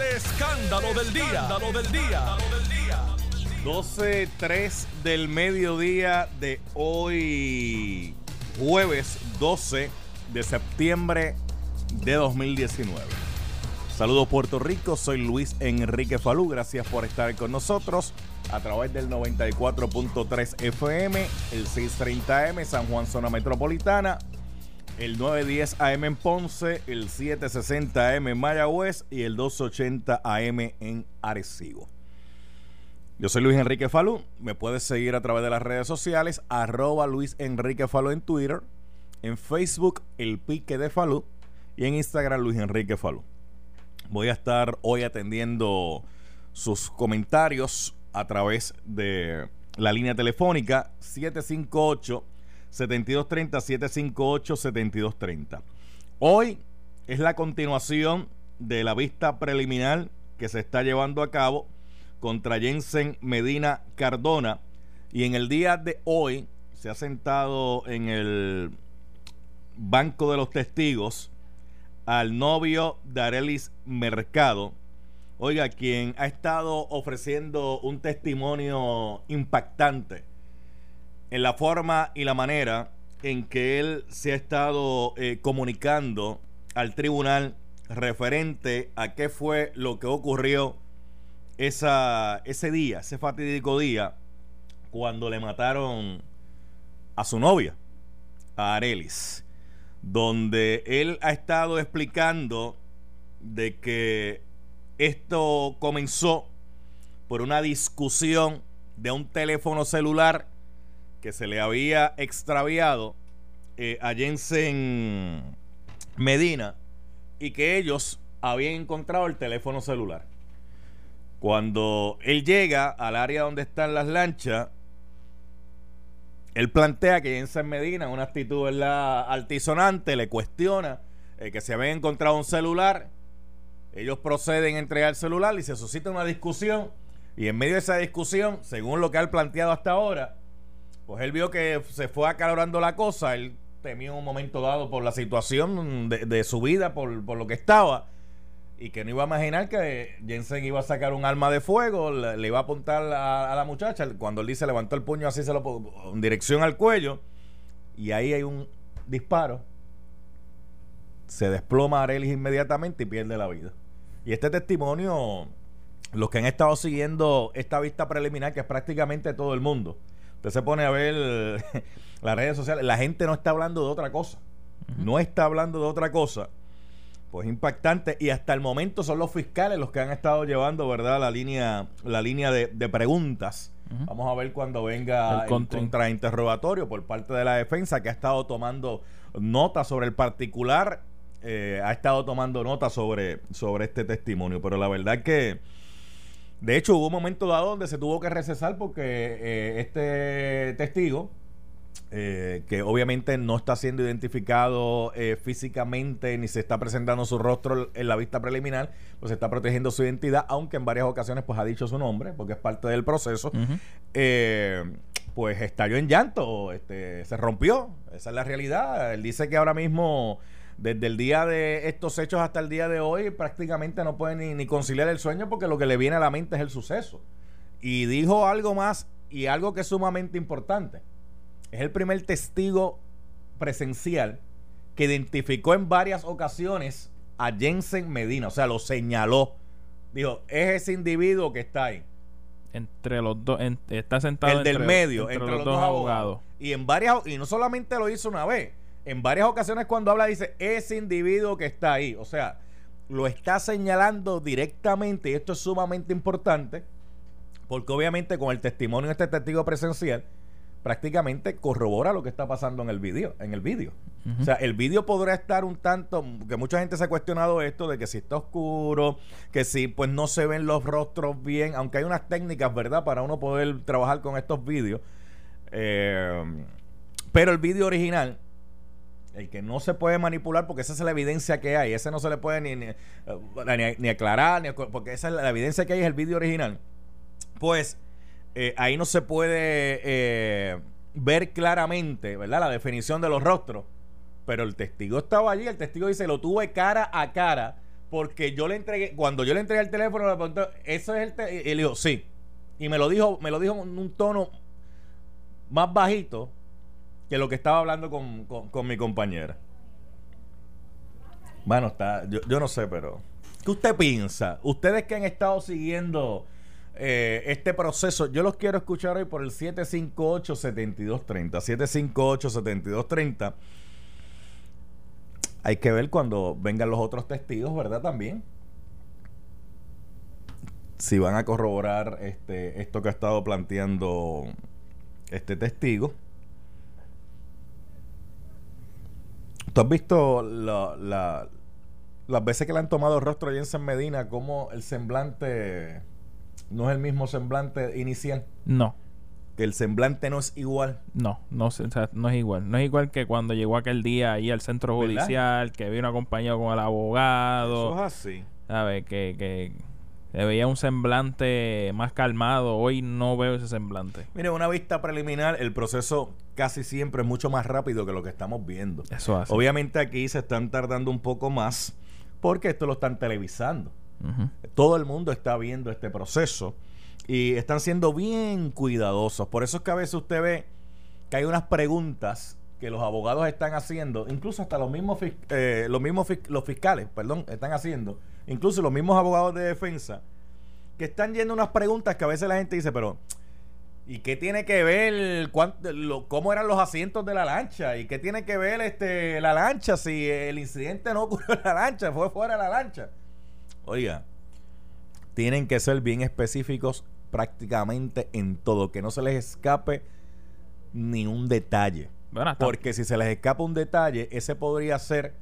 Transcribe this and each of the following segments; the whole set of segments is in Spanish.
El escándalo del día. Escándalo del día. 12, 3 del mediodía de hoy, jueves 12 de septiembre de 2019. Saludos Puerto Rico, soy Luis Enrique Falú, gracias por estar con nosotros a través del 94.3 FM, el 630M San Juan Zona Metropolitana, el 910 AM en Ponce, el 760 AM en Mayagüez y el 280 AM en Arecibo. Yo soy Luis Enrique Falú. Me puedes seguir a través de las redes sociales, arroba Luis Enrique Falú en Twitter, en Facebook El Pique de Falú y en Instagram Luis Enrique Falú. Voy a estar hoy atendiendo sus comentarios a través de la línea telefónica 758 7230 758 7230. Hoy es la continuación de la vista preliminar que se está llevando a cabo contra Jensen Medina Cardona y en el día de hoy se ha sentado en el banco de los testigos al novio de Arelis Mercado, oiga, quien ha estado ofreciendo un testimonio impactante en la forma y la manera en que él se ha estado eh, comunicando al tribunal referente a qué fue lo que ocurrió esa, ese día, ese fatídico día, cuando le mataron a su novia, a Arelis donde él ha estado explicando de que esto comenzó por una discusión de un teléfono celular que se le había extraviado eh, a Jensen Medina y que ellos habían encontrado el teléfono celular. Cuando él llega al área donde están las lanchas, él plantea que Jensen Medina, una actitud altisonante, le cuestiona eh, que se había encontrado un celular. Ellos proceden a entregar el celular y se suscita una discusión. Y en medio de esa discusión, según lo que ha planteado hasta ahora, pues él vio que se fue acalorando la cosa. Él temió un momento dado por la situación de, su vida, por, lo que estaba y que no iba a imaginar que Jensen iba a sacar un arma de fuego, le, iba a apuntar a, la muchacha. Cuando él dice levantó el puño así, se lo en dirección al cuello, y ahí hay un disparo. Se desploma Arelis inmediatamente y pierde la vida. Y este testimonio, los que han estado siguiendo esta vista preliminar, que es prácticamente todo el mundo, usted se pone a ver las redes sociales, la gente no está hablando de otra cosa. No está hablando de otra cosa. Pues impactante. Y hasta el momento son los fiscales los que han estado llevando verdad la línea la línea de, preguntas. Vamos a ver cuando venga el, contrainterrogatorio por parte de la defensa que ha estado tomando nota sobre el particular eh, ha estado tomando nota sobre sobre este testimonio. Pero la verdad que de hecho hubo un momento dado donde se tuvo que recesar porque eh, este testigo eh, que obviamente no está siendo identificado eh, físicamente ni se está presentando su rostro en la vista preliminar, pues se está protegiendo su identidad, aunque en varias ocasiones pues ha dicho su nombre, porque es parte del proceso, eh, pues estalló en llanto, este, se rompió, esa es la realidad. Él dice que ahora mismo, desde el día de estos hechos hasta el día de hoy, prácticamente no puede ni, ni conciliar el sueño porque lo que le viene a la mente es el suceso. Y dijo algo más y algo que es sumamente importante es el primer testigo presencial que identificó en varias ocasiones a Jensen Medina, o sea, lo señaló. Dijo, es ese individuo que está ahí. Entre los dos, está sentado el del medio, entre, los, dos, abogados. Y en varias, y no solamente lo hizo una vez, en varias ocasiones cuando habla dice, ese individuo que está ahí. O sea, lo está señalando directamente, y esto es sumamente importante, porque obviamente con el testimonio de este testigo presencial, prácticamente corrobora lo que está pasando en el vídeo, en el vídeo. O sea, el vídeo podrá estar un tanto, que mucha gente se ha cuestionado esto de que si está oscuro, que si pues no se ven los rostros bien, aunque hay unas técnicas, ¿verdad?, para uno poder trabajar con estos vídeos. Eh, pero el vídeo original, el que no se puede manipular porque esa es la evidencia que hay, ese no se le puede ni, ni, ni, aclarar, ni, porque esa es la evidencia que hay, es el vídeo original. Pues eh, ahí no se puede eh, ver claramente, ¿verdad? La definición de los rostros. Pero el testigo estaba allí, el testigo dice, lo tuve cara a cara porque yo le entregué, cuando yo le entregué el teléfono, le pregunté, ¿eso es el? Y él dijo, sí. Y me lo dijo, me lo dijo en un tono más bajito que lo que estaba hablando con, con, mi compañera. Bueno, está, yo, yo no sé, pero ¿qué usted piensa? Ustedes que han estado siguiendo eh, este proceso, yo los quiero escuchar hoy por el 758-7230. 758-7230. Hay que ver cuando vengan los otros testigos, ¿verdad? También. Si van a corroborar este, esto que ha estado planteando este testigo. ¿Tú has visto la, las veces que le han tomado rostro a Jensen Medina, cómo el semblante no es el mismo semblante inicial? No. Que el semblante no es igual. No, no, o sea, no es igual. No es igual que cuando llegó aquel día ahí al centro judicial, que vino acompañado con el abogado. Eso es así. ¿Sabes? Que, que veía un semblante más calmado. Hoy no veo ese semblante. Mire, una vista preliminar, el proceso casi siempre es mucho más rápido que lo que estamos viendo. Eso hace. Obviamente aquí se están tardando un poco más porque esto lo están televisando. Todo el mundo está viendo este proceso y están siendo bien cuidadosos. Por eso es que a veces usted ve que hay unas preguntas que los abogados están haciendo, incluso hasta los mismos, eh, los mismos los fiscales, perdón, están haciendo, incluso los mismos abogados de defensa, que están yendo unas preguntas que a veces la gente dice, pero ¿y qué tiene que ver cómo eran los asientos de la lancha? ¿Y qué tiene que ver este la lancha si el incidente no ocurrió en la lancha, fue fuera de la lancha? Oiga, tienen que ser bien específicos prácticamente en todo, que no se les escape ni un detalle. Porque si se les escapa un detalle, ese podría ser,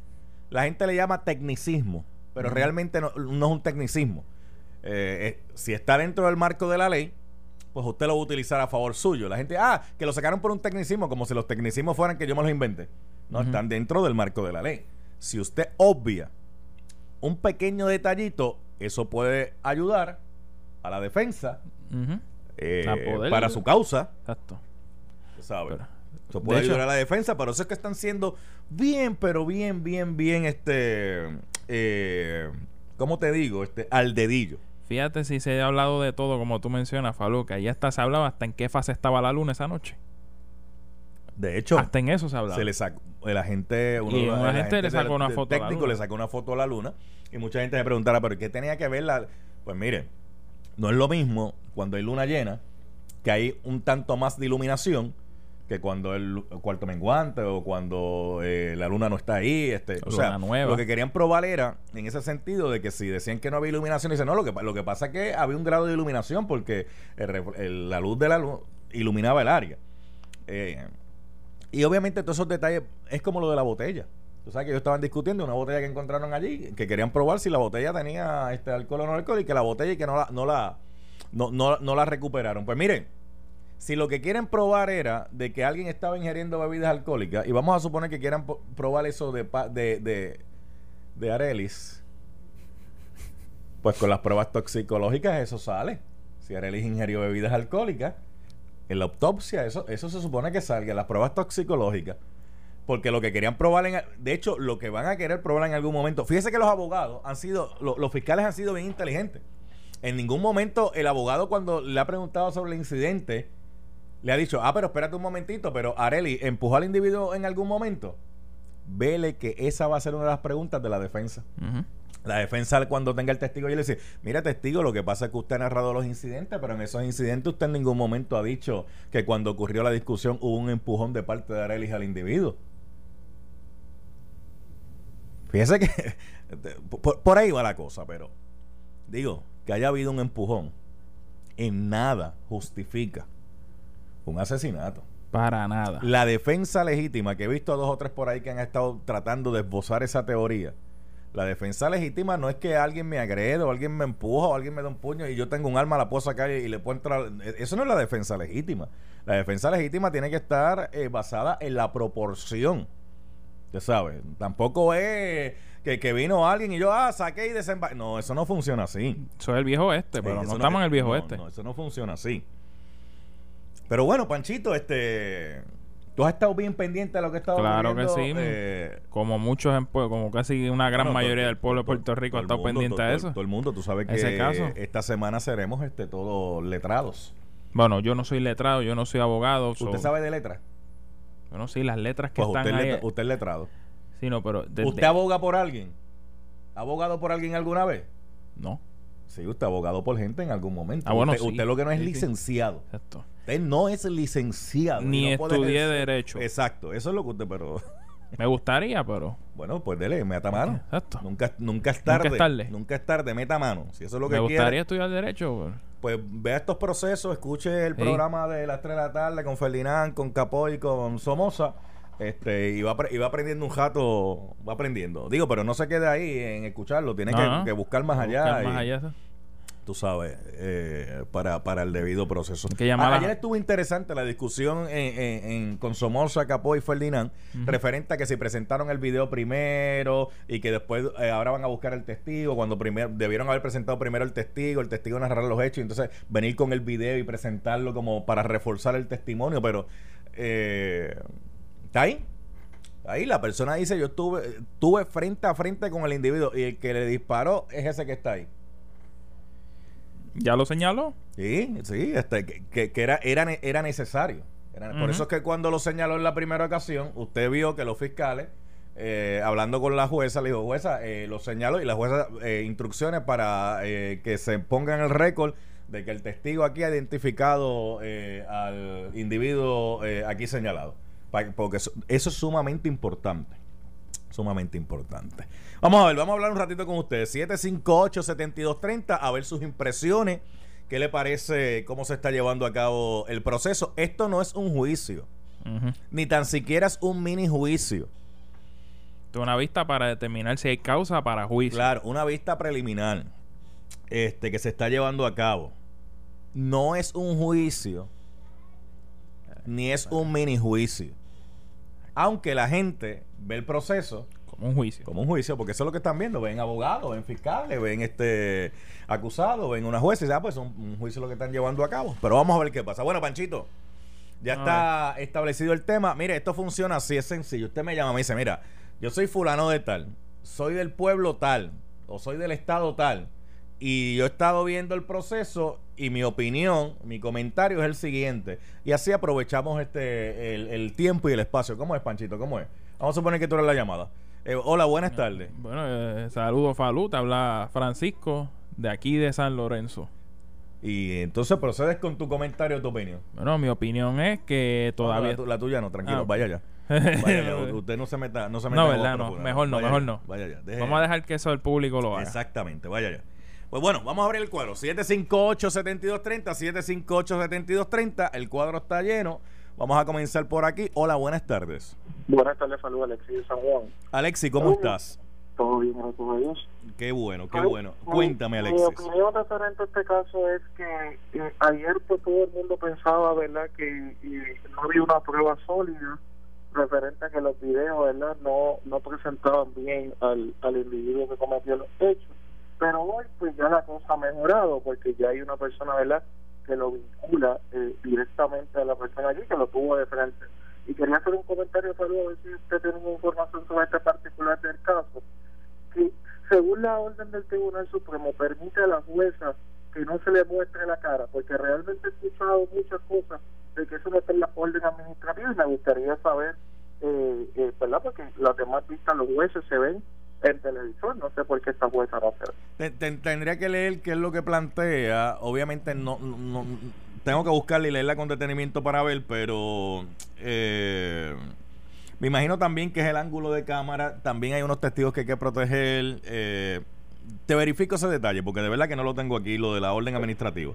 la gente le llama tecnicismo, pero realmente no, es un tecnicismo. Eh, eh, si está dentro del marco de la ley, pues usted lo va a utilizar a favor suyo. La gente, ah, que lo sacaron por un tecnicismo, como si los tecnicismos fueran que yo me los inventé. No, están dentro del marco de la ley. Si usted obvia un pequeño detallito, eso puede ayudar a la defensa eh, para su causa. Exacto. ¿Sabes? Eso puede ayudar a la defensa, pero eso es que están siendo bien, pero bien, bien, bien, este, eh, ¿cómo te digo? Este, al dedillo. Fíjate si se ha hablado de todo, como tú mencionas, Faluca. Ahí hasta se hablaba hasta en qué fase estaba la luna esa noche. De hecho, hasta en eso se hablaba. Se le sacó, el agente, uno, y le sacó una foto técnico le sacó una foto a la luna y mucha gente se preguntara, pero ¿qué tenía que ver la? Pues mire, no es lo mismo cuando hay luna llena, que hay un tanto más de iluminación que cuando el cuarto menguante o cuando eh, la luna no está ahí. Este, o sea, lo que querían probar era, en ese sentido, de que si decían que no había iluminación, dicen, no, lo que, lo que pasa es que había un grado de iluminación porque la luz de la luz iluminaba el área. Eh, y obviamente todos esos detalles es como lo de la botella. Tú sabes que ellos estaban discutiendo una botella que encontraron allí, que querían probar si la botella tenía este alcohol o no alcohol y que la botella y que no la, no la, no, no, no la recuperaron. Pues miren, si lo que quieren probar era de que alguien estaba ingiriendo bebidas alcohólicas, y vamos a suponer que quieran probar eso de, de, de, de Arelis, pues con las pruebas toxicológicas eso sale. Si Arelis ingirió bebidas alcohólicas, en la autopsia eso, eso se supone que salga, las pruebas toxicológicas. Porque lo que querían probar, en, de hecho, lo que van a querer probar en algún momento, fíjese que los abogados han sido, los fiscales han sido bien inteligentes. En ningún momento el abogado cuando le ha preguntado sobre el incidente, le ha dicho, ah, pero espérate un momentito, pero Areli, ¿empujó al individuo en algún momento? Vele que esa va a ser una de las preguntas de la defensa. La defensa cuando tenga el testigo y le dice, mira testigo, lo que pasa es que usted ha narrado los incidentes, pero en esos incidentes usted en ningún momento ha dicho que cuando ocurrió la discusión hubo un empujón de parte de Arelis al individuo. Fíjese que por ahí va la cosa, pero digo, que haya habido un empujón en nada justifica un asesinato. Para nada. La defensa legítima, que he visto a dos o tres por ahí que han estado tratando de esbozar esa teoría. La defensa legítima no es que alguien me agrede o alguien me empuja o alguien me da un puño y yo tengo un arma, la puedo sacar y le puedo entrar. Eso no es la defensa legítima. La defensa legítima tiene que estar eh, basada en la proporción. Ya sabes, tampoco es que, que, vino alguien y yo, ah, saqué y desembarqué. No, eso no funciona así. Eso es el viejo este, pero no estamos en el viejo este. No, eso no funciona así. Pero bueno, Panchito, este ¿Tú has estado bien pendiente de lo que ha estado Claro que sí. Eh, Como muchos, en como casi una gran bueno, mayoría todo- del pueblo de Puerto Rico ha estado mundo, pendiente todo- a eso. Todo el mundo, tú sabes que Ese caso. esta semana seremos este todos letrados. Bueno, yo no soy letrado, yo no soy abogado. so- ¿Usted sabe de letras? Bueno, sí, las letras que Pues están usted, ahí. letra- usted es letrado. Sí, no, pero... de- ¿Usted de- aboga por alguien? ¿Ha abogado por alguien alguna vez? No, Sí, usted abogado por gente en algún momento. Ah, bueno, usted, sí. usted lo que no es Sí, licenciado. exacto. Usted no es licenciado. Ni no estudié Derecho. Exacto, eso es lo que usted, pero... Me gustaría, pero... Bueno, pues dele, meta mano. Exacto. Nunca, nunca es Nunca tarde. es tarde. Nunca es tarde, meta mano. Si eso es lo que Me quiere, gustaría estudiar Derecho, pero- pues vea estos procesos, escuche el Sí. programa de las 3 de la tarde con Ferdinand, con Capoy y con Somoza. Este, y va, y va aprendiendo un jato, va aprendiendo. Digo, pero no se quede ahí en escucharlo, tiene que, buscar más allá. buscar y- más allá. Tú sabes, eh, para, para el debido proceso. Ayer estuvo interesante la discusión en, en- en- con Somoza, Capó y Ferdinand, referente a que si presentaron el video primero y que después eh, ahora van a buscar el testigo, cuando primero debieron haber presentado primero el testigo, el testigo narrar los hechos y entonces venir con el video y presentarlo como para reforzar el testimonio, pero eh, está ahí. Ahí la persona dice, yo estuve, estuve frente a frente con el individuo y el que le disparó es ese que está ahí. ¿Ya lo señaló? Sí, sí, este, que, que- era, era, era necesario. Por eso es que cuando lo señaló en la primera ocasión, usted vio que los fiscales, eh, hablando con la jueza, le dijo, jueza, eh, lo señaló y la jueza eh, instrucciones para eh, que se ponga en el récord de que el testigo aquí ha identificado eh, al individuo eh, aquí señalado. Porque eso, eso es sumamente importante sumamente importante. Vamos a ver, vamos a hablar un ratito con ustedes. 758-7230, a ver sus impresiones. ¿Qué le parece cómo se está llevando a cabo el proceso? Esto no es un juicio, ni tan siquiera es un mini juicio. Es una vista para determinar si hay causa para juicio. Claro, una vista preliminar este, que se está llevando a cabo. No es un juicio, ni es un mini juicio. Aunque la gente ve el proceso Como un juicio. como un juicio, porque eso es lo que están viendo. Ven abogados, ven fiscales, ven este acusados, ven una jueza y ya, pues un, un juicio lo que están llevando a cabo. Pero vamos a ver qué pasa. Bueno, Panchito, ya está establecido el tema. Mire, esto funciona así, es sencillo. Usted me llama, me dice, mira, yo soy fulano de tal, soy del pueblo tal, o soy del estado tal, y yo he estado viendo el proceso y mi opinión, mi comentario es el siguiente. Y así aprovechamos este el, el tiempo y el espacio. ¿Cómo es, Panchito? ¿Cómo es? Vamos a suponer que tú eres la llamada. Eh, hola, buenas tardes. Bueno, eh, saludos Falú, te habla Francisco de aquí de San Lorenzo. Y entonces procedes con tu comentario, tu opinión. Bueno, mi opinión es que todavía... La, tu- la tuya no, tranquilo, Ah, vaya ya. Vaya ya. Usted no se meta, no se meta No, verdad, no. Mejor no, Vaya mejor ya, no. Vaya ya. deje- Vamos a dejar que eso el público lo haga. Exactamente, vaya ya. Pues bueno, vamos a abrir el cuadro. 758-7230, 758-7230. El cuadro está lleno. Vamos a comenzar por aquí. Hola, buenas tardes. Buenas tardes, saludos Alexis de San Juan. Alexi, ¿cómo estás? Todo bien, gracias a Dios. Qué bueno, qué Ay, bueno. mi- Cuéntame, Mi Alexis. opinión referente a este caso es que eh, ayer pues todo el mundo pensaba, ¿verdad?, que eh, no había una prueba sólida referente a que los videos, ¿verdad?, no, no presentaban bien al, al individuo que cometió los hechos. Pero hoy pues ya la cosa ha mejorado porque ya hay una persona, ¿verdad?, que lo vincula eh, directamente a la persona allí que lo tuvo de frente. Y quería hacer un comentario, saludo, a ver si usted tiene información sobre este particular del caso que según la orden del Tribunal Supremo permite a la jueza que no se le muestre la cara, porque realmente he escuchado muchas cosas de que eso no está en la orden administrativa y me gustaría saber, eh, eh, ¿verdad? Porque las demás vistas, los jueces se ven en televisor, no sé por qué esta jueza no se ve. Te- te- tendría que leer qué es lo que plantea. Obviamente no, no- no- tengo que buscarla y leerla con detenimiento para ver, pero eh, me imagino también que es el ángulo de cámara. También hay unos testigos que hay que proteger. eh, te verifico ese detalle, porque de verdad que no lo tengo aquí, lo de la orden administrativa.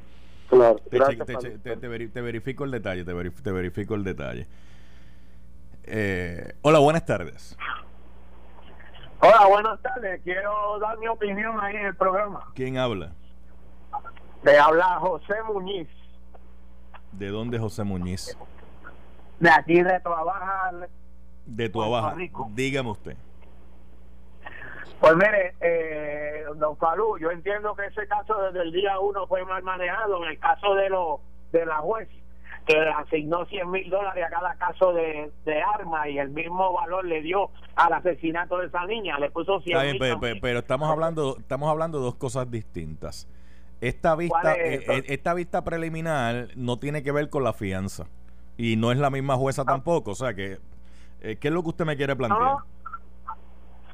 Claro, Te, gracias, te verifico el detalle, te, verif- te verifico el detalle. Eh, hola, buenas tardes. Hola, buenas tardes. Quiero dar mi opinión ahí en el programa. ¿Quién habla? Te habla José Muñiz, ¿De dónde José Muñiz? De aquí de Trabaja. De tu Puerto abajo. Rico. Dígame usted. Pues mire, eh, don Falú, yo entiendo que ese caso desde el día uno fue mal manejado. En el caso de, lo, de la juez, que asignó 100 mil dólares a cada caso de, de arma y el mismo valor le dio al asesinato de esa niña, le puso 100 Está bien, mil pero, pero- pero estamos hablando estamos hablando de dos cosas distintas. Esta vista ¿Cuál es eh, eh, esta vista preliminar no tiene que ver con la fianza y no es la misma jueza tampoco, o sea que eh, ¿qué es lo que usted me quiere plantear? No.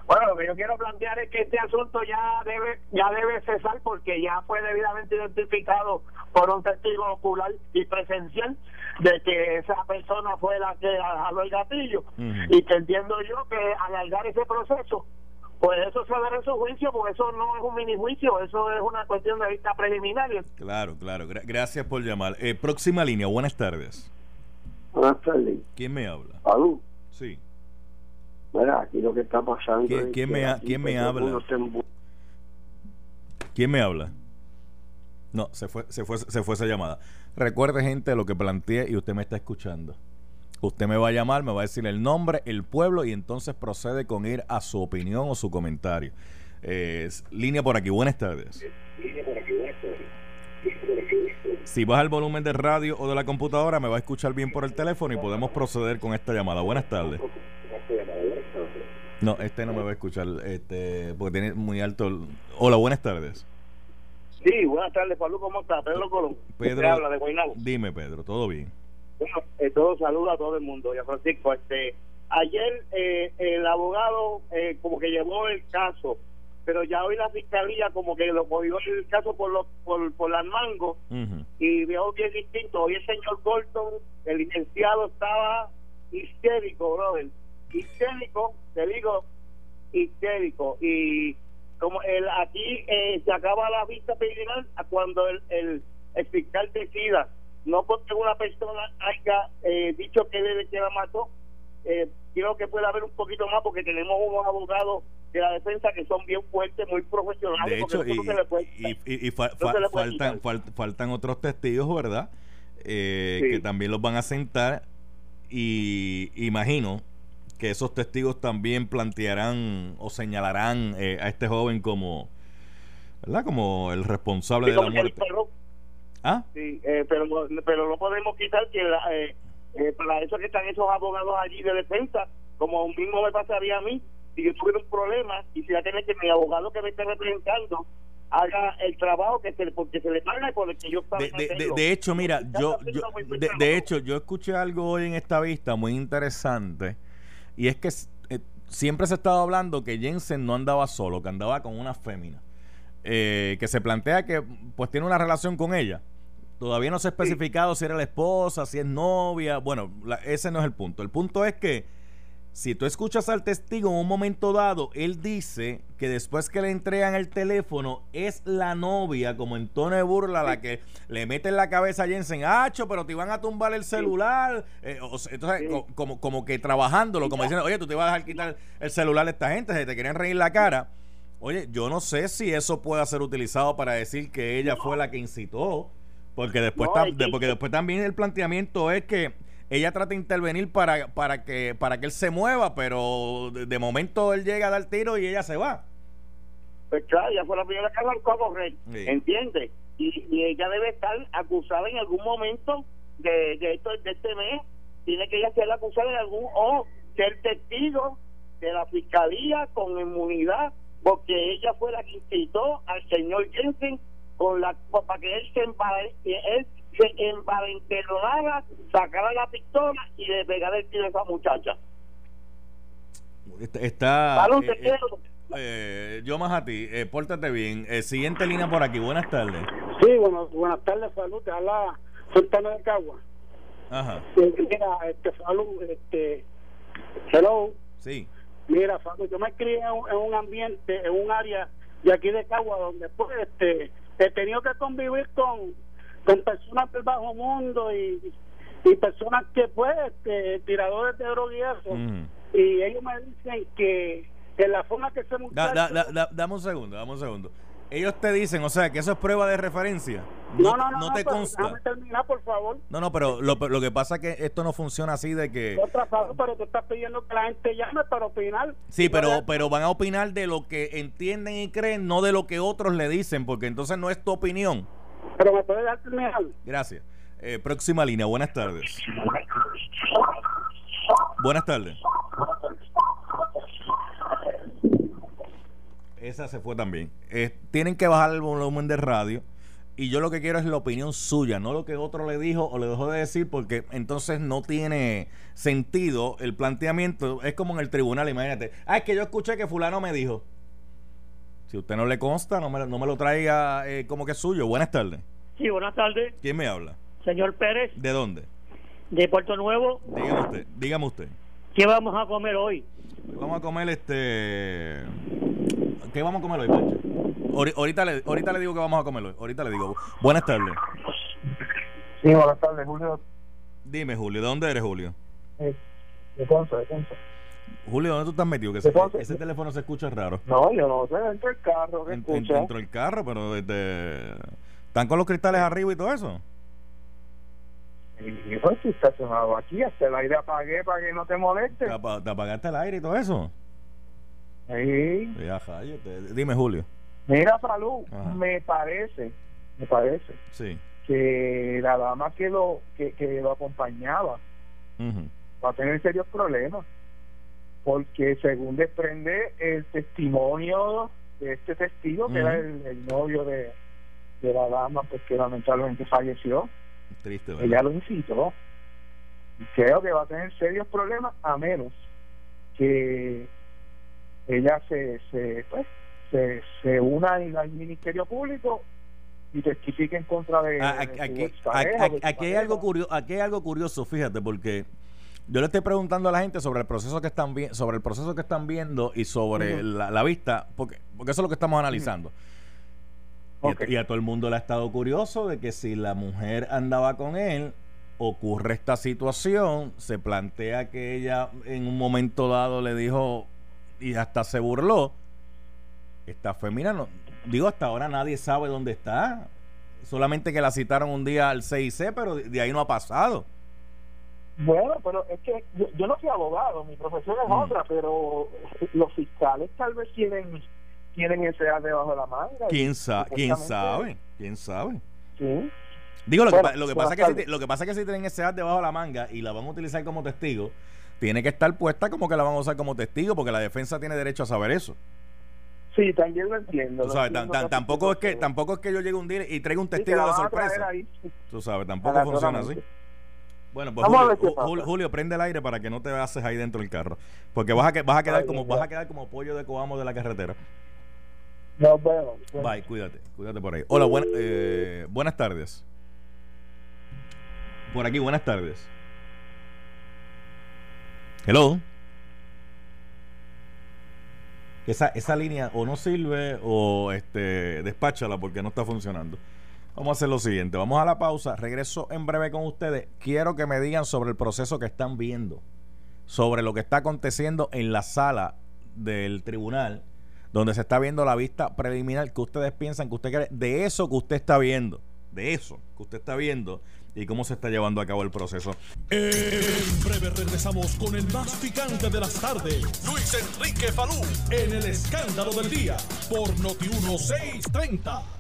Bueno, lo que yo quiero plantear es que este asunto ya debe ya debe cesar porque ya fue debidamente identificado por un testigo ocular y presencial de que esa persona fue la que jaló el gatillo y que entiendo yo que alargar ese proceso pues eso se verá en su juicio porque eso no es un mini juicio eso es una cuestión de vista preliminar Claro, claro. Gra- gracias por llamar. Eh, próxima línea. Buenas tardes. Buenas tardes. ¿Quién me habla? Salud. Sí. Mira, aquí lo que está pasando. ¿Quién- es quién que me ha- aquí quién me habla? ¿Quién me habla? No, se fue, se fue, se fue esa llamada. Recuerde, gente, lo que planteé y usted me está escuchando. Usted me va a llamar, me va a decir el nombre, el pueblo y entonces procede con ir a su opinión o su comentario. Eh, es- línea por aquí, buenas tardes. Si baja el volumen del radio o de la computadora, me va a escuchar bien por el teléfono y podemos proceder con esta llamada. Buenas tardes. No, este no me va a escuchar, este, porque tiene muy alto. Hola, buenas tardes. sí buenas tardes Pablo ¿cómo está? Pedro Colón Pedro, Te habla de Guaynabo dime Pedro, todo bien. Bueno, eh, todo saludo a todo el mundo. Ya Francisco, este, ayer eh, el abogado eh, como que llevó el caso, pero ya hoy la fiscalía como que lo cogió el caso por los por, por las mangos y veo bien distinto. Hoy el señor Golton, el licenciado, estaba histérico, brother. Histérico, te digo, histérico. Y como el aquí eh, se acaba la vista a cuando el, el, el fiscal decida, no porque una persona haya eh, dicho que él que la mató, eh, creo que puede haber un poquito más porque tenemos unos abogados de la defensa que son bien fuertes, muy profesionales. De hecho, y, no se le puede y- y- y fa- fa- faltan, fal- faltan otros testigos, ¿verdad? Eh, Sí. Que también los van a sentar y imagino que esos testigos también plantearán o señalarán eh, a este joven como, ¿verdad? Como el responsable Sí, de la muerte. perro- ¿Ah? Sí, eh, pero, pero no podemos quitar que la, eh, eh, para eso que están esos abogados allí de defensa, como mismo me pasaría a mí, si yo tuviera un problema y si ya tiene que mi abogado que me esté representando haga el trabajo que se, porque se le paga y por el que yo estaba De, de- de- de hecho, mira, yo, yo de, hecho, yo escuché algo hoy en esta vista muy interesante y es que eh, siempre se ha estado hablando que Jensen no andaba solo, que andaba con una fémina, eh, que se plantea que pues tiene una relación con ella. Todavía no se ha especificado si era la esposa, si es novia. Bueno, la- ese no es el punto. El punto es que si tú escuchas al testigo en un momento dado, él dice que después que le entregan el teléfono es la novia, como en tono de burla, la que le mete en la cabeza a Jensen, hacho, pero te iban a tumbar el celular. Eh, o entonces, Sí. co- como, como que trabajándolo, como diciendo, oye, tú te vas a dejar quitar el celular a esta gente, se te quieren reír la cara. Oye, yo no sé si eso pueda ser utilizado para decir que ella fue la que incitó, porque después, No, tam- porque después también el planteamiento es que ella trata de intervenir para, para que para que él se mueva, pero de, de momento él llega a dar tiro y ella se va. Pues claro, ya fue la primera que arrancó a correr, Sí. ¿entiendes? Y, y ella debe estar acusada en algún momento de, de, esto, de este mes, tiene que ella ser acusada en algún, o ser testigo de la fiscalía con inmunidad, porque ella fue la que incitó al señor Jensen con la, para que él se, él se envalentonara, sacara la pistola y le pegara el tiro a esa muchacha. Está, está Salud, eh, te eh, quiero. eh, yo más a ti, eh, pórtate bien. Eh, siguiente línea por aquí, buenas tardes. Sí, bueno, buenas tardes, salud, te habla Sultana de Cagua. Ajá, Mira, este, salud, este, hello, sí. mira, salud, yo me crié en, un- en un ambiente, en un área de aquí de Cagua, donde pues, este, he tenido que convivir con, con personas del bajo mundo y, y personas que, pues, este, tiradores de droga y eso, Ujú. y ellos me dicen que en la forma que se Da- da- da- da- dame un segundo, dame un segundo. Ellos te dicen, o sea, que eso es prueba de referencia. no, no, no, no, te pero consta. déjame terminar, por favor. No, no, pero lo, lo que pasa es que esto no funciona así de que... Otra cosa, pero tú estás pidiendo que la gente llame para opinar. Sí, Pero- pero van a opinar de lo que entienden y creen, no de lo que otros le dicen, porque entonces no es tu opinión. Pero me puedes dar. Gracias. Eh, próxima línea, buenas tardes. Buenas tardes. Esa se fue también. Eh, tienen que bajar el volumen de radio. Y yo lo que quiero es la opinión suya, no lo que otro le dijo o le dejó de decir, porque entonces no tiene sentido el planteamiento. Es como en el tribunal, imagínate. Ah, es que yo escuché que fulano me dijo. Si usted no le consta, no me, no me lo traiga eh, como que es suyo. Buenas tardes. Sí, buenas tardes. ¿Quién me habla? Señor Pérez, ¿De dónde? de Puerto Nuevo. Dígame usted. Dígame usted. ¿Qué vamos a comer hoy? Vamos a comer este. ¿Qué vamos a comer hoy, Pancho? Ahori- Ahorita le, ahorita le digo que vamos a comer hoy. Ahorita le digo. Buenas tardes. Sí, buenas tardes, Julio. Dime, Julio, ¿de dónde eres, Julio? Eh, de Ponce, de Ponce. Julio, ¿dónde tú estás metido? Que ese, teléfono se escucha raro. No, yo no sé, dentro del carro, ¿qué En- en- escucha? dentro del carro, pero este, ¿Están con los cristales arriba y todo eso? Y pues estoy estacionado aquí, hasta el aire apagué para que no te moleste. ¿Te, te apagaste el aire y todo eso? Sí. Ya. Dime, Julio. Mira, Salud, Ajá. me parece, me parece Sí. que la dama que lo que, que lo acompañaba va a tener serios problemas. Porque según desprende el testimonio de este testigo, que era el, el novio de, de la dama, pues que lamentablemente falleció, Triste, ella lo incitó. Y creo que va a tener serios problemas a menos que ella se se pues se, se una al ministerio público y testifique en contra de, Ah, Aquí, hay algo curioso, aquí hay algo curioso, fíjate, porque yo le estoy preguntando a la gente sobre el proceso que están vi- sobre el proceso que están viendo y sobre la, la vista, porque, porque eso es lo que estamos analizando. Y a- Ok. Y, a, todo el mundo le ha estado curioso de que si la mujer andaba con él, ocurre esta situación, se plantea que ella en un momento dado le dijo y hasta se burló. Esta femina, no, digo, hasta ahora nadie sabe dónde está. Solamente que la citaron un día al CIC, pero de ahí no ha pasado. Bueno, pero es que yo, yo no soy abogado, mi profesión es Mm. otra, pero los fiscales tal vez tienen tienen ese debajo de la manga. ¿Quién, sa ¿Quién sabe? ¿Quién sabe? Sí. Digo, lo, que, Bueno, pa- lo que buenas pasa es que si, lo que pasa es que si tienen ese as debajo de la manga y la van a utilizar como testigo, tiene que estar puesta como que la van a usar como testigo, porque la defensa tiene derecho a saber eso. Sí, también lo entiendo. Tú sabes, tan- entiendo tan- tampoco es que tampoco es que yo llegue un día y traiga un testigo de sorpresa. Tú sabes, tampoco funciona así. Bueno, pues Vamos Julio, prende el aire para que no te haces ahí dentro del carro, porque vas a que vas a quedar Ay, como vas a quedar como pollo de coamo de la carretera. Nos vemos. Bye, cuídate, cuídate por ahí. Hola, buena- eh, buenas tardes. Por aquí, buenas tardes. Hello. Esa, esa línea o no sirve o este despáchala porque no está funcionando. Vamos a hacer lo siguiente, vamos a la pausa, regreso en breve con ustedes. Quiero que me digan sobre el proceso que están viendo, sobre lo que está aconteciendo en la sala del tribunal, donde se está viendo la vista preliminar que ustedes piensan que usted cree, de eso que usted está viendo, de eso que usted está viendo y cómo se está llevando a cabo el proceso. En breve regresamos con el más picante de las tardes. Luis Enrique Falú en el escándalo del día por Noti 1630.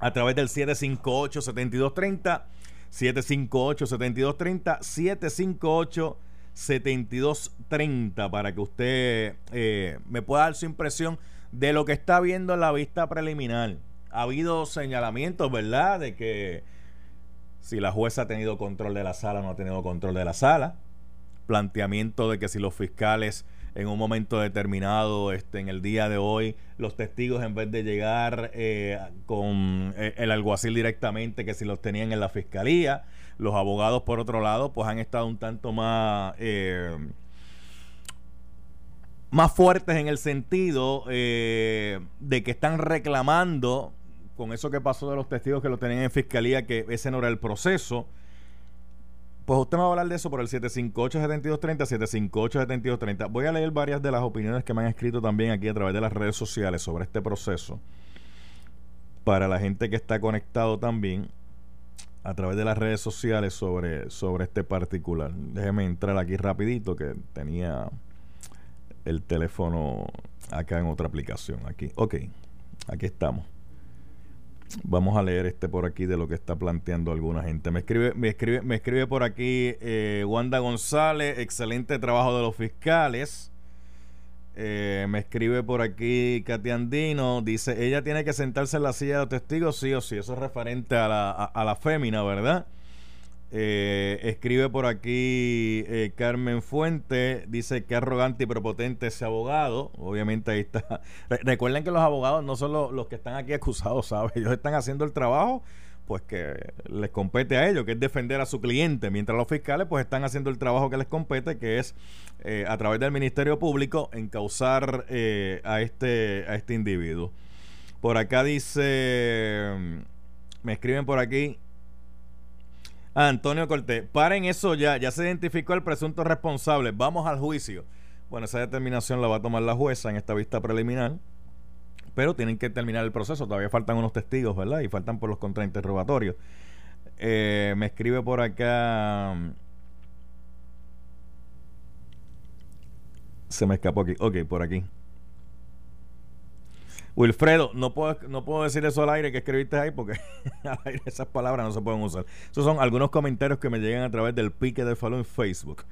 A través del 758-7230, 758-7230, 758-7230, para que usted eh, me pueda dar su impresión de lo que está viendo en la vista preliminar. Ha habido señalamientos, ¿verdad?, de que si la jueza ha tenido control de la sala o no ha tenido control de la sala. Planteamiento de que si los fiscales en un momento determinado, este, en el día de hoy, los testigos en vez de llegar eh, con eh, el alguacil directamente, que si los tenían en la fiscalía, los abogados por otro lado, pues han estado un tanto más eh, más fuertes en el sentido eh, de que están reclamando con eso que pasó de los testigos que lo tenían en fiscalía, que ese no era el proceso. Pues usted me va a hablar de eso por el 758-7230, 758-7230. Voy a leer varias de las opiniones que me han escrito también aquí a través de las redes sociales sobre este proceso. Para la gente que está conectado también a través de las redes sociales sobre, sobre este particular. Déjeme entrar aquí rapidito que tenía el teléfono acá en otra aplicación. Aquí, ok, aquí estamos. Vamos a leer este por aquí de lo que está planteando alguna gente. Me escribe, me escribe, me escribe por aquí eh, Wanda González, excelente trabajo de los fiscales. Eh, me escribe por aquí Katy Andino, dice, ella tiene que sentarse en la silla de testigos, sí o sí, eso es referente a la, a la fémina, ¿verdad? Eh, escribe por aquí eh, Carmen Fuente, dice que arrogante y prepotente ese abogado. Obviamente ahí está. Re- recuerden que los abogados no son los, los que están aquí acusados, ¿sabes? Ellos están haciendo el trabajo pues que les compete a ellos, que es defender a su cliente, mientras los fiscales pues están haciendo el trabajo que les compete, que es eh, a través del Ministerio Público encauzar eh, a, este, a este individuo. Por acá dice, me escriben por aquí, Ah, Antonio Cortés, paren eso ya, ya se identificó el presunto responsable, vamos al juicio. Bueno, esa determinación la va a tomar la jueza en esta vista preliminar, pero tienen que terminar el proceso, todavía faltan unos testigos, ¿verdad? Y faltan por los contrainterrogatorios. Eh, me escribe por acá... Se me escapó aquí. Ok, por aquí. Wilfredo, no puedo, no puedo decir eso al aire que escribiste ahí porque al aire esas palabras no se pueden usar. Esos son algunos comentarios que me llegan a través del pique de Falú en Facebook.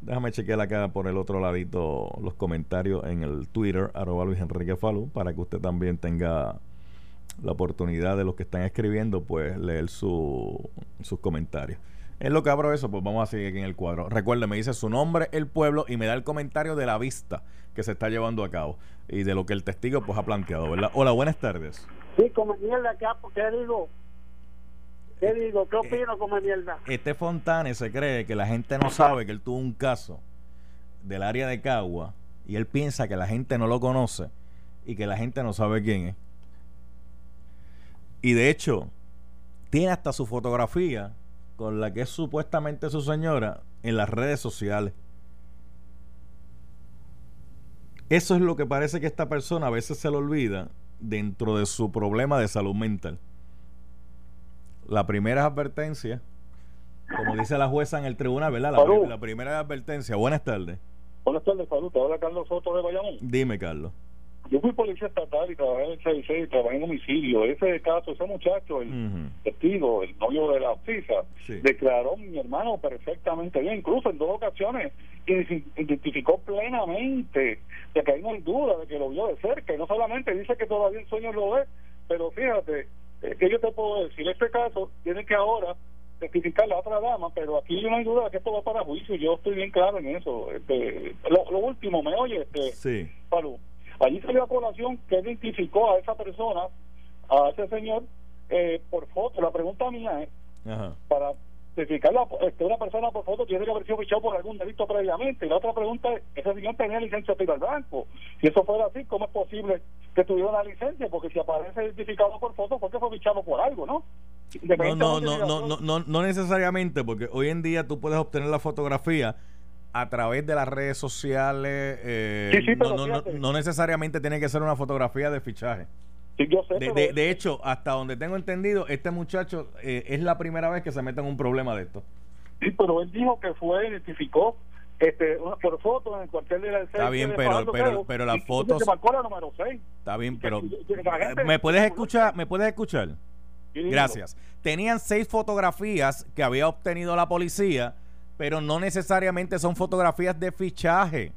Déjame chequear acá por el otro ladito los comentarios en el Twitter, arroba Luis Enrique Falú, para que usted también tenga la oportunidad de los que están escribiendo, pues leer su, sus comentarios. En lo que abro eso, pues vamos a seguir aquí en el cuadro. Recuerde, me dice su nombre, el pueblo y me da el comentario de la vista que se está llevando a cabo y de lo que el testigo pues ha planteado, ¿verdad? Hola, buenas tardes. Sí, come mierda acá, ¿qué digo? ¿Qué digo? ¿Qué opino come mierda? Este Fontane se cree que la gente no sabe que él tuvo un caso del área de Cagua y él piensa que la gente no lo conoce y que la gente no sabe quién es. Y de hecho, tiene hasta su fotografía con la que es supuestamente su señora en las redes sociales. Eso es lo que parece que esta persona a veces se le olvida dentro de su problema de salud mental. La primera advertencia, como dice la jueza en el tribunal, ¿verdad? La, primera advertencia. Buenas tardes. Buenas tardes, salud. Te habla Carlos Soto de Bayamón. Dime, Carlos. Yo fui policía estatal y trabajé en el 66 y trabajé en homicidio. Ese caso, ese muchacho, el testigo, el novio de la FISA, Sí. declaró mi hermano perfectamente bien. Incluso en dos ocasiones identificó plenamente de que ahí no hay duda de que lo vio de cerca. Y no solamente dice que todavía el sueño lo ve, pero fíjate, eh, que yo te puedo decir, este caso tiene que ahora testificar la otra dama, pero aquí no hay duda de que esto va para juicio. Yo estoy bien claro en eso. Este, lo, lo último, ¿me oye? Este, Sí. Allí salió a colación que identificó a esa persona, a ese señor, eh, por foto. La pregunta mía es, Ajá. para identificar la, este, una persona por foto tiene que haber sido fichado por algún delito previamente. Y la otra pregunta es, ese señor tenía licencia de tiro al blanco. Si eso fuera así, ¿cómo es posible que tuviera una licencia? Porque si aparece identificado por foto, ¿por qué fue fichado por algo, no? No, no, no, no, no, no, no necesariamente, porque hoy en día tú puedes obtener la fotografía a través de las redes sociales. eh, Sí, sí, pero no, no, no, no necesariamente tiene que ser una fotografía de fichaje. Sí, yo sé, De, pero- de- de hecho, hasta donde tengo entendido, este muchacho eh, es la primera vez que se mete en un problema de esto. Sí, pero él dijo que fue, identificó este, una- por foto en el cuartel de la Está bien, pero- pero- pero las fotos- Se marcó la número 6. Está bien, pero ¿me puedes escuchar? ¿Me puedes escuchar? Gracias. Tenían seis fotografías que había obtenido la policía, pero no necesariamente son fotografías de fichaje.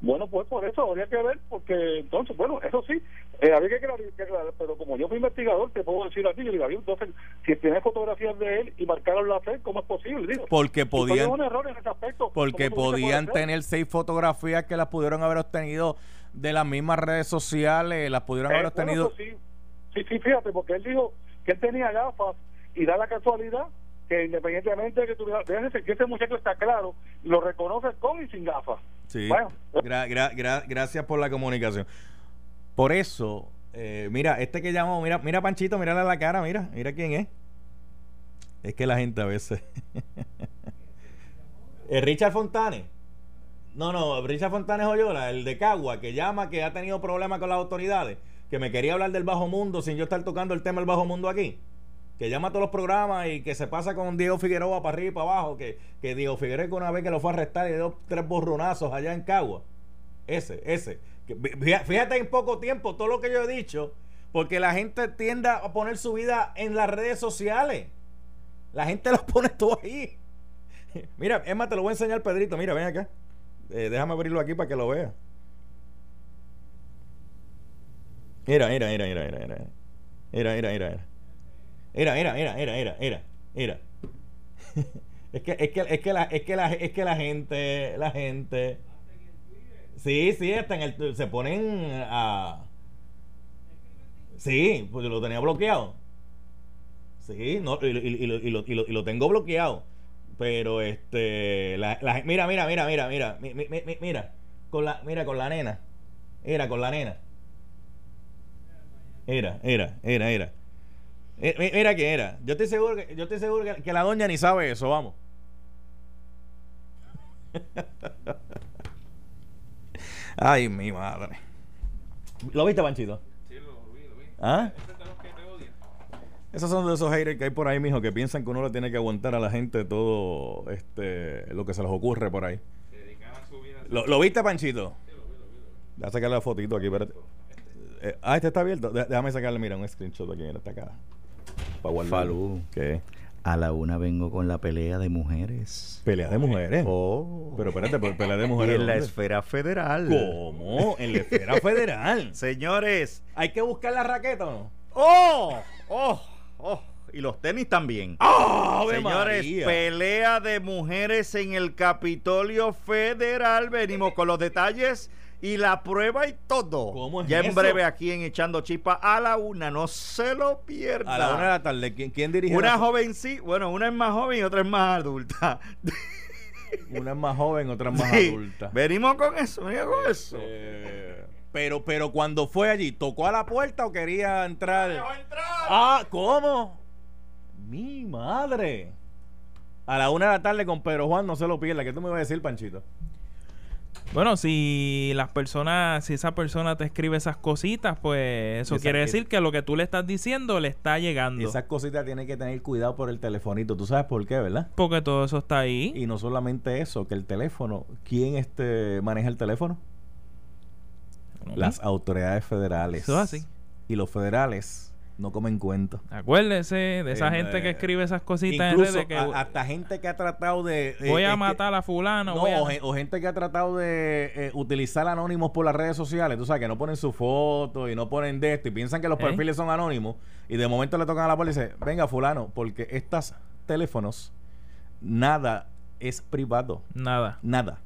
Bueno, pues por eso habría que ver, porque entonces, bueno, eso sí, eh, habría que aclarar, que aclarar, pero como yo fui investigador, te puedo decir a ti, yo digo, había- entonces, si tiene fotografías de él y marcaron la fe, ¿cómo es posible? Digo, Porque podían, un error en ese aspecto. porque ¿cómo tú dices que podían tener seis fotografías que las pudieron haber obtenido de las mismas redes sociales, las pudieron Eh, haber bueno, obtenido. eso sí, sí, sí, fíjate, porque él dijo que él tenía gafas y da la casualidad que independientemente de que fíjense que ese muchacho está claro, lo reconoce con y sin gafas. Sí. Bueno. Gra- gra- gra- gracias por la comunicación. Por eso, eh, mira, este que llamó, mira, mira Panchito, mírale a la cara, mira, mira quién es. Es que la gente a veces. ¿Es Richard Fontane? No, no, Richard Fontane es Oyola, el de Cagua, que llama que ha tenido problemas con las autoridades, que me quería hablar del bajo mundo sin yo estar tocando el tema del bajo mundo aquí. Que llama a todos los programas y que se pasa con Diego Figueroa para arriba y para abajo. Que, que Diego Figueroa una vez que lo fue a arrestar y dio tres borronazos allá en Cagua. Ese, ese. Fíjate en poco tiempo todo lo que yo he dicho. Porque la gente tiende a poner su vida en las redes sociales. La gente lo pone todo ahí. Mira, Emma, te lo voy a enseñar, Pedrito. Mira, ven acá. Eh, déjame abrirlo aquí para que lo vea. Mira, mira, mira, mira, mira, mira. Mira, mira, mira, mira. Mira, mira, mira, mira, mira, mira, mira. es que, es que, es que la, es que la, es que la gente, la gente. Sí, sí, hasta en el, se ponen a. Sí, pues lo tenía bloqueado. Sí, no, y, y- y lo, lo- y lo- tengo bloqueado. Pero este, la, la- mira, mira, mira, mira, mira, mi- mi- mi- mira, con la, mira, con la nena, mira, con la nena. Era, era, era, era. Eh, mi- Mira que era. Yo estoy seguro que, yo estoy seguro que, que la doña ni sabe eso, vamos. Ay, mi madre. ¿Lo viste, Panchito? Sí, lo vi, lo vi. ¿Ah? Este. Esos son de esos haters que hay por ahí, mijo, que piensan que uno le tiene que aguantar a la gente todo este lo que se les ocurre por ahí. Se dedican a su vida. ¿Lo, lo viste, Panchito? Voy a sacarle la fotito aquí, espérate. Eh, ah, este está abierto. Dé- Déjame sacarle, mira, un screenshot aquí, mira, esta cara. Falú. ¿Qué? A la una vengo con la pelea de mujeres. Pelea de mujeres. Oh. Pero espérate, pe- pelea de Y mujeres. en la esfera federal. ¿Cómo? En la esfera federal. Señores. ¿Hay que buscar la raqueta o no? ¡Oh! ¡Oh! ¡Oh! Y los tenis también. ¡Ave Señores, María! pelea de mujeres en el Capitolio Federal. Venimos con los detalles y la prueba y todo. ¿Cómo es ya en eso? breve aquí en Echando Chispa a la una. No se lo pierda. A la una de la tarde. ¿Quién, quién dirige? Una la- joven sí, bueno, una es más joven y otra es más adulta. Una es más joven, otra es más Sí. adulta. Venimos con eso, venimos con eso. Eh, pero, pero cuando fue allí, ¿tocó a la puerta o quería entrar? Ah, ¿cómo? Mi madre. A la una de la tarde con Pedro Juan no se lo pierda. ¿Qué tú me ibas a decir, Panchito? Bueno, si las personas, si esa persona te escribe esas cositas, pues eso quiere decir que lo que tú le estás diciendo le está llegando. Esas cositas tienen que tener cuidado por el telefonito. ¿Tú sabes por qué, verdad? Porque todo eso está ahí. Y no solamente eso, que el teléfono, ¿quién este maneja el teléfono? Las autoridades federales. Eso es así. Y los federales no comen cuento. Acuérdese de esa Eh, gente que escribe esas cositas Incluso en redes que a- hasta gente que ha tratado de... eh, voy a que- matar a fulano. No, voy a- o, gen- o gente que ha tratado de eh, utilizar anónimos por las redes sociales, tú sabes, que no ponen su foto y no ponen de esto y piensan que los ¿Eh? perfiles son anónimos y de momento le tocan a la policía y dicen, venga fulano, porque estos teléfonos, nada es privado, Nada. nada.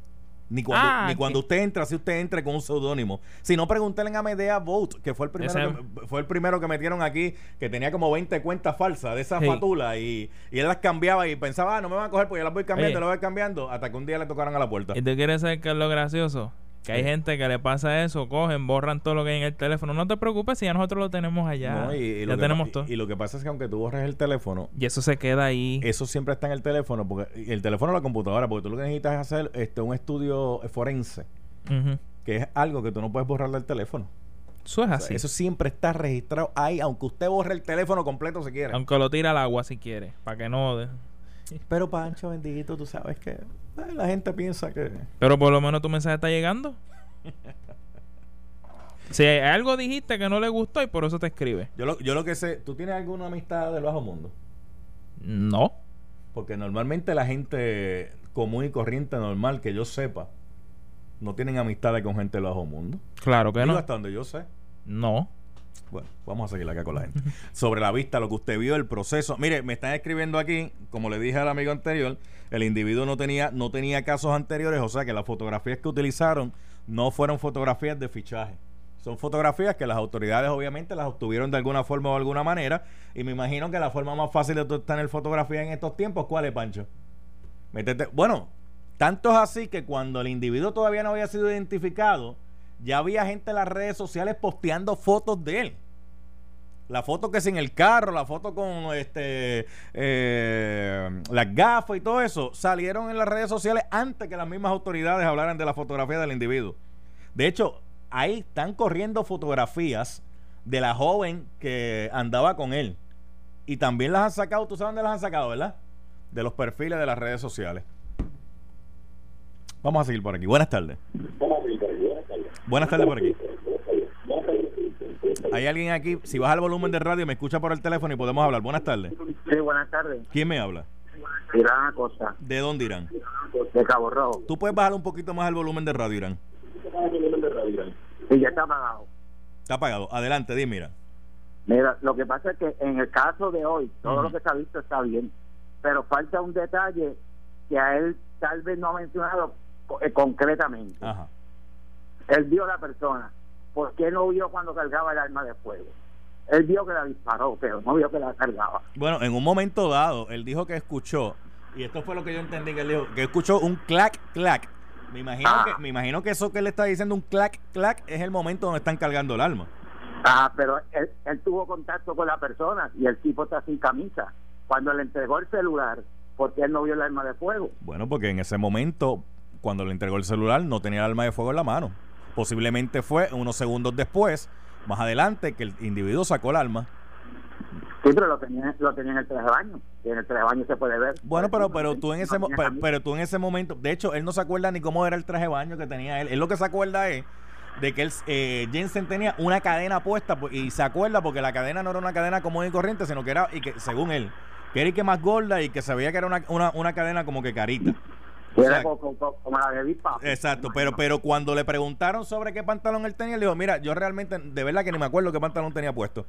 Ni cuando, Ah, ni cuando usted entra, si usted entra con un seudónimo. Si no, pregúntenle a Medea Vote, que fue el primero, que, fue el primero que metieron aquí, que tenía como 20 cuentas falsas de esa Sí. fatula y, y él las cambiaba y pensaba, ah, no me van a coger porque yo las voy cambiando, Oye. las voy cambiando, hasta que un día le tocaron a la puerta. ¿Y tú quieres saber qué es lo gracioso? Que hay gente que le pasa eso, cogen, borran todo lo que hay en el teléfono. No te preocupes si ya nosotros lo tenemos allá. No, y, y ya lo tenemos todo. y lo que pasa es que aunque tú borres el teléfono, Y eso se queda ahí. eso siempre está en el teléfono, porque el teléfono o la computadora, porque tú lo que necesitas es hacer este, un estudio forense, que es algo que tú no puedes borrar del teléfono. Eso es O sea, así. eso siempre está registrado ahí, aunque usted borre el teléfono completo si quiere. Aunque lo tira al agua si quiere, para que no... de- Pero Pancho, bendito, tú sabes que la gente piensa que... Pero por lo menos tu mensaje está llegando. si algo dijiste que no le gustó y por eso te escribe. Yo lo, yo lo que sé, ¿tú tienes alguna amistad del bajo mundo? No. Porque normalmente la gente común y corriente normal, que yo sepa, no tienen amistades con gente del bajo mundo. Claro que Digo, no. hasta donde yo sé. No. Bueno, vamos a seguir acá con la gente. Sobre la vista, lo que usted vio, el proceso. Mire, me están escribiendo aquí, como le dije al amigo anterior, el individuo no tenía, no tenía casos anteriores, o sea que las fotografías que utilizaron no fueron fotografías de fichaje. Son fotografías que las autoridades obviamente las obtuvieron de alguna forma o de alguna manera. Y me imagino que la forma más fácil de obtener fotografías en estos tiempos, ¿cuál es, Pancho? Bueno, tanto es así que cuando el individuo todavía no había sido identificado, ya había gente en las redes sociales posteando fotos de él. La foto que es en el carro, la foto con este eh, las gafas y todo eso, salieron en las redes sociales antes que las mismas autoridades hablaran de la fotografía del individuo. De hecho, ahí están corriendo fotografías de la joven que andaba con él. Y también las han sacado, ¿tú sabes dónde las han sacado, verdad? De los perfiles de las redes sociales. Vamos a seguir por aquí. Buenas tardes. Buenas tardes por aquí. Hay alguien aquí, si baja el volumen de radio, me escucha por el teléfono y podemos hablar. Buenas tardes. Sí, buenas tardes. ¿Quién me habla? Irán Acosta, ¿De dónde Irán? de Cabo Rojo. Tú puedes bajar un poquito más el volumen de radio, Irán. Y ya está apagado. Está apagado. Adelante, di, mira. Mira, lo que pasa es que en el caso de hoy, todo lo que se ha visto está bien, pero falta un detalle que a él tal vez no ha mencionado eh, concretamente. Ajá. Él vio a la persona. ¿Por qué no vio cuando cargaba el arma de fuego? Él vio que la disparó, pero no vio que la cargaba. Bueno, en un momento dado, él dijo que escuchó, y esto fue lo que yo entendí que él dijo, que escuchó un clac, clac. Me imagino, Ah. que, me imagino que eso que él está diciendo, un clac, clac, es el momento donde están cargando el arma. Ah, pero él, él tuvo contacto con la persona y el tipo está sin camisa. Cuando le entregó el celular, porque él no vio el arma de fuego. Bueno, porque en ese momento, cuando le entregó el celular, no tenía el arma de fuego en la mano. Posiblemente fue unos segundos después, más adelante, que el individuo sacó el arma. Sí, pero lo tenía, lo tenía en el traje de baño. Y en el traje de baño se puede ver. Bueno, pero pero tú en ese pero tú en ese momento, de hecho, él no se acuerda ni cómo era el traje de baño que tenía él. Él lo que se acuerda es de que él, eh, Jensen tenía una cadena puesta pues, y se acuerda porque la cadena no era una cadena común y corriente, sino que era, y que según él, que era y que más gorda y que se veía que era una, una, una cadena como que carita. O Era sea, como, como- como la de Big Papi. Exacto, pero pero cuando le preguntaron sobre qué pantalón él tenía, él dijo, mira, yo realmente, de verdad que ni me acuerdo qué pantalón tenía puesto.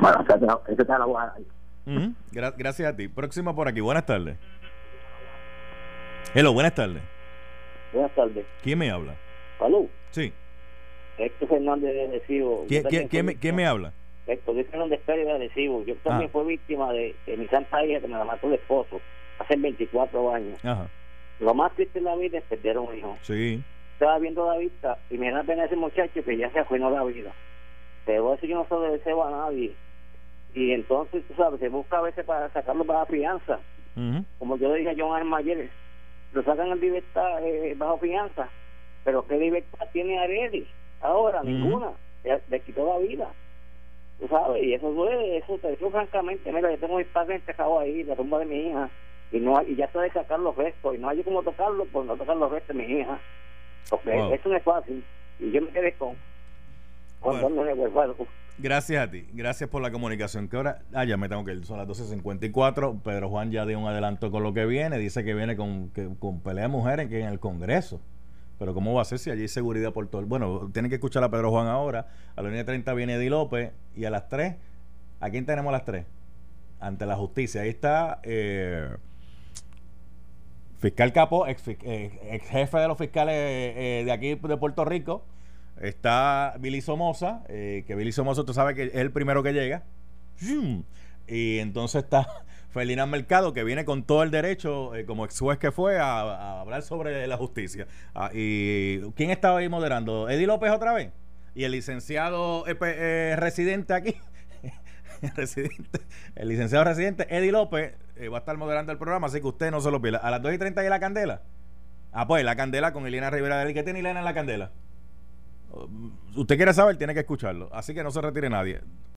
Bueno, ese te la-. Ujú, gra- gracias a ti. Próxima por aquí. Buenas tardes. Hello, buenas tardes. Buenas tardes. ¿Quién me habla? Salud. Sí. Héctor Fernández de Arecibo. ¿Quién, quién, quién me, quién me habla? Héctor Fernández Pérez de Arecibo. Yo también Ah. fui víctima de, de mi santa hija que me la mató el esposo hace 24 años. Ajá. Lo más triste en la vida es perder un hijo. Sí. Estaba viendo la vista y me da pena ese muchacho que ya se arruinó la vida. Pero eso yo no se lo deseo a nadie. Y entonces, tú sabes, se busca a veces para sacarlo para la fianza. Como yo le dije a John Arma ayer, lo sacan en libertad eh, bajo fianza. Pero ¿qué libertad tiene Areli? Ahora, ninguna. Le, le quitó la vida. Tú sabes, y eso duele, eso te digo francamente. Mira, yo tengo mis padres enterrados ahí, la tumba de mi hija, y no hay- y ya está de sacar los restos, y no hay como tocarlo por no tocar los restos de mi hija. Porque Wow. eso no es fácil. Y yo me quedé con, con Bueno. dolor de. Gracias a ti. Gracias por la comunicación. ¿Qué hora? Ah, ya me tengo que ir. Son las 12.54. Pedro Juan ya dio un adelanto con lo que viene. Dice que viene con, que, con pelea de mujeres que en el Congreso. Pero ¿cómo va a ser si allí hay seguridad por todo el... Bueno, tienen que escuchar a Pedro Juan ahora. A la línea 30 viene Eddie López. Y a las 3, ¿a quién tenemos a las 3? Ante la justicia. Ahí está eh, fiscal fi- eh, ex jefe de los fiscales eh, de aquí de Puerto Rico. Está Billy Somoza, eh, que Billy Somoza, tú sabes que es el primero que llega. Y entonces está Felina Mercado, que viene con todo el derecho, eh, como ex juez que fue, a, hablar sobre la justicia. Ah, ¿Y quién estaba ahí moderando? ¿Eddie López otra vez? Y el licenciado eh, eh, residente aquí, residente, el licenciado residente Eddie López eh, va a estar moderando el programa, así que usted no se lo pierda. A las 2 y 30 y la candela. Ah, pues la candela con Elena Rivera. ¿Qué tiene Elena en la candela? Usted quiere saber, tiene que escucharlo. Así que no se retire nadie.